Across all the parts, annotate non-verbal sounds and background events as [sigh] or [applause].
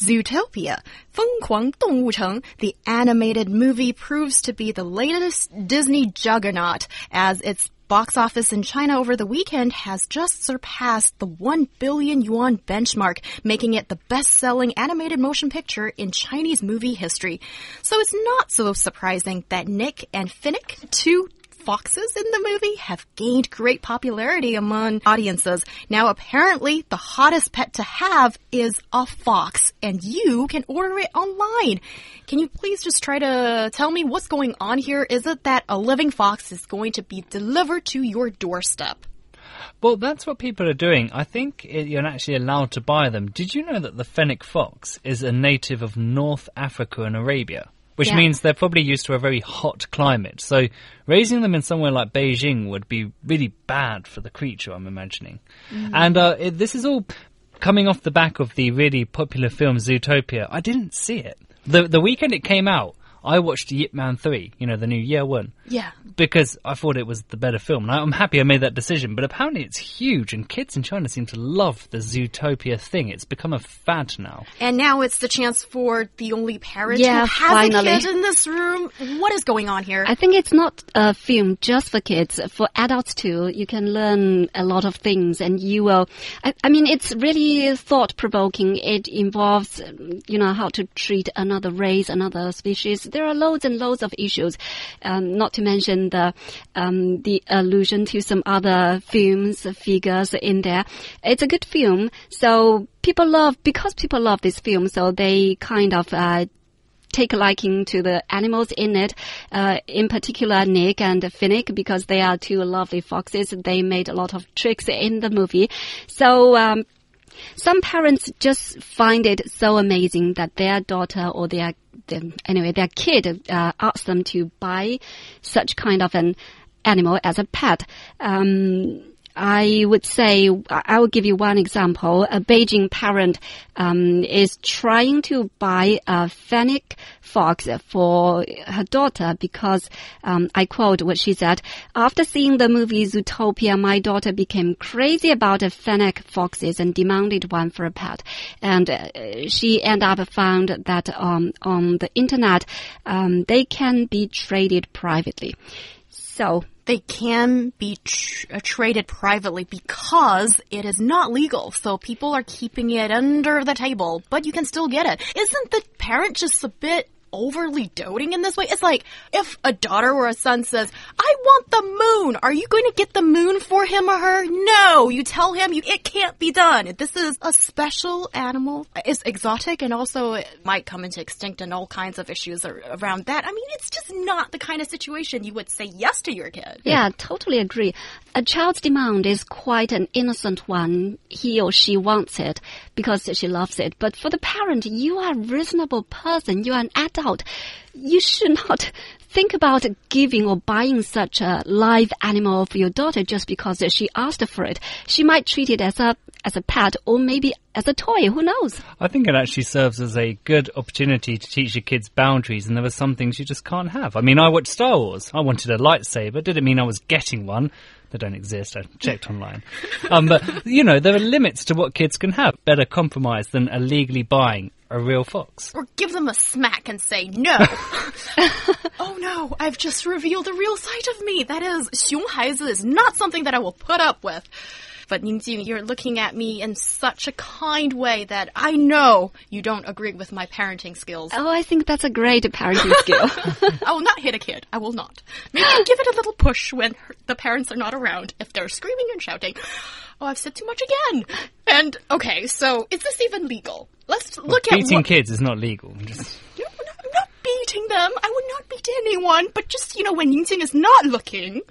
Zootopia, 疯狂动物城, the animated movie proves to be the latest Disney juggernaut as its box office in China over the weekend has just surpassed the 1 billion yuan benchmark, making it the best-selling animated motion picture in Chinese movie history. So it's not so surprising that Nick and Finnick, two foxes in the movie have gained great popularity among audiences. Now, apparently, the hottest pet to have is a fox, and you can order it online. Can you please just try to tell me what's going on here? Is it that a living fox is going to be delivered to your doorstep? Well, that's what people are doing. I think you're actually allowed to buy them. Did you know that the fennec fox is a native of North Africa and Arabia? Which yeah. means they're probably used to a very hot climate. So raising them in somewhere like Beijing would be really bad for the creature, I'm imagining. Mm. And uh, it, this is all coming off the back of the really popular film Zootopia. I didn't see it. The the weekend it came out, I watched Ip Man 3, you know, the new year one. Yeah. Because I thought it was the better film. And I'm happy I made that decision, but apparently it's huge and kids in China seem to love the Zootopia thing. It's become a fad now. And now it's the chance for the only parent yeah, who has finally. a kid in this room. What is going on here? I think it's not a film just for kids. For adults too, you can learn a lot of things and you will, I, I mean, it's really thought provoking. It involves, you know, how to treat another race, another species there are loads and loads of issues, um, not to mention the um, the allusion to some other films, figures in there. It's a good film, so people love because people love this film, so they kind of. Uh, take a liking to the animals in it, uh, in particular Nick and Finnick, because they are two lovely foxes. They made a lot of tricks in the movie. So, um, some parents just find it so amazing that their daughter or their their anyway, their kid uh, asks them to buy such kind of an animal as a pet. Um, I would say, I will give you one example. A Beijing parent um, is trying to buy a fennec fox for her daughter because, um, I quote what she said, after seeing the movie Zootopia, my daughter became crazy about fennec foxes and demanded one for a pet. And uh, she ended up found that um, on the internet, um, they can be traded privately. So they can be tr uh, traded privately because it is not legal. So people are keeping it under the table, but you can still get it. Isn't the parent just a bit overly doting in this way. It's like if a daughter or a son says, want the moon. Are you going to get the moon for him or her? No. You tell him you, it can't be done. This is a special animal. It's exotic and also it might come into extinct and all kinds of issues around that. I mean, it's just not the kind of situation you would say yes to your kid. Yeah, totally agree. A child's demand is quite an innocent one. He or she wants it because she loves it. But for the parent, you are a reasonable person. You are an adult you should not think about giving or buying such a live animal for your daughter just because she asked for it. She might treat it as a as a pet or maybe as a toy. Who knows? I think it actually serves as a good opportunity to teach your kids boundaries, and there are some things you just can't have. I mean, I watched Star Wars. I wanted a lightsaber. Didn't mean I was getting one. They don't exist. I checked online. [laughs] Um, but you know, there are limits to what kids can have. Better compromise than illegally buying a real fox. Or give them a smack and say, no. [laughs] oh no, I've just revealed a real side of me. That is, 熊孩子 is not something that I will put up with. But Ningjing, you're looking at me in such a kind way that I know you don't agree with my parenting skills. Oh, I think that's a great parenting skill. [laughs] I will not hit a kid. I will not. Maybe give it a little push when the parents are not around if they're screaming and shouting. Oh, I've said too much again. And okay, so is this even legal? Let's well, look beating at beating kids is not legal. Just... No, I'm not beating them. I would not beat anyone. But just you know, when Yingqing is not looking.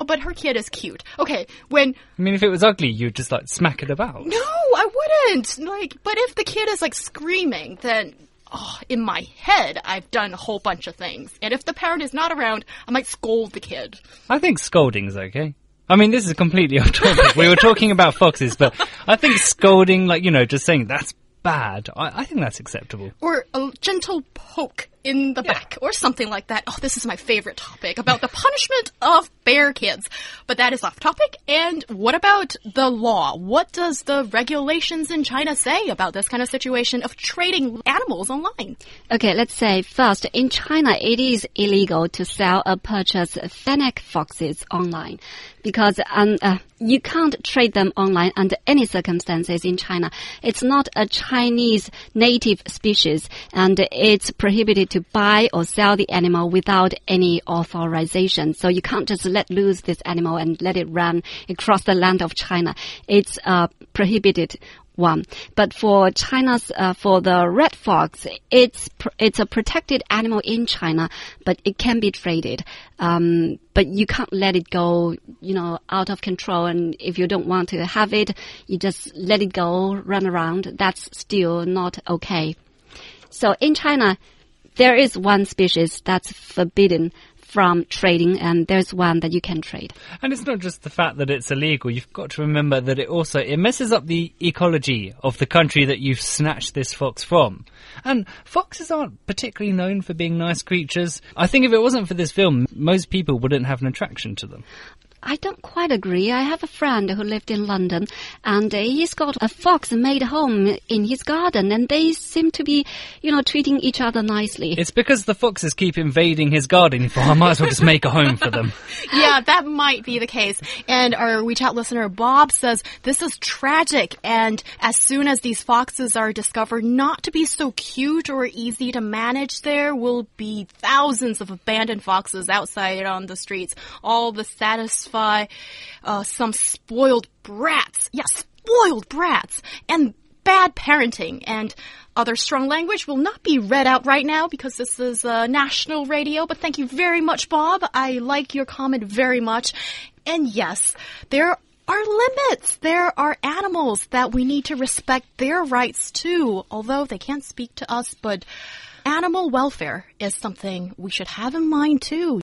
Oh, but her kid is cute. Okay, when I mean, if it was ugly, you'd just like smack it about. No, I wouldn't. Like, but if the kid is like screaming, then oh, in my head, I've done a whole bunch of things. And if the parent is not around, I might scold the kid. I think scolding's okay. I mean, this is completely [laughs] off topic. we were talking about foxes, but I think scolding, like, you know, just saying that's bad, I, I think that's acceptable. Or a gentle poke in the yeah. back or something like that. Oh, this is my favorite topic about the punishment of bear kids. But that is off topic. And what about the law? What does the regulations in China say about this kind of situation of trading animals online? Okay, let's say first, in China, it is illegal to sell or purchase fennec foxes online because um, uh, you can't trade them online under any circumstances in China. It's not a Chinese native species and it's prohibited to buy or sell the animal without any authorization. So you can't just let loose this animal and let it run across the land of China. It's uh, prohibited one. But for China's, uh, for the red fox, it's it's a protected animal in China, but it can be traded. Um, but you can't let it go, you know, out of control. And if you don't want to have it, you just let it go, run around. That's still not okay. So in China, there is one species that's forbidden from trading, and there's one that you can trade. And it's not just the fact that it's illegal. You've got to remember that it also it messes up the ecology of the country that you've snatched this fox from. And foxes aren't particularly known for being nice creatures. I think if it wasn't for this film, most people wouldn't have an attraction to them. I don't quite agree. I have a friend who lived in London and uh, he's got a fox made home in his garden and they seem to be, you know, treating each other nicely. It's because the foxes keep invading his garden. So I might as well just make a home for them. [laughs] yeah, that might be the case. And our WeChat listener Bob says this is tragic and as soon as these foxes are discovered not to be so cute or easy to manage, there will be thousands of abandoned foxes outside on the streets, all the satisfied satisfy uh, some spoiled brats. Yes, spoiled brats. And bad parenting and other strong language will not be read out right now because this is uh, national radio. But thank you very much, Bob. I like your comment very much. And yes, there are limits. There are animals that we need to respect their rights too, although they can't speak to us, but animal welfare is something we should have in mind too.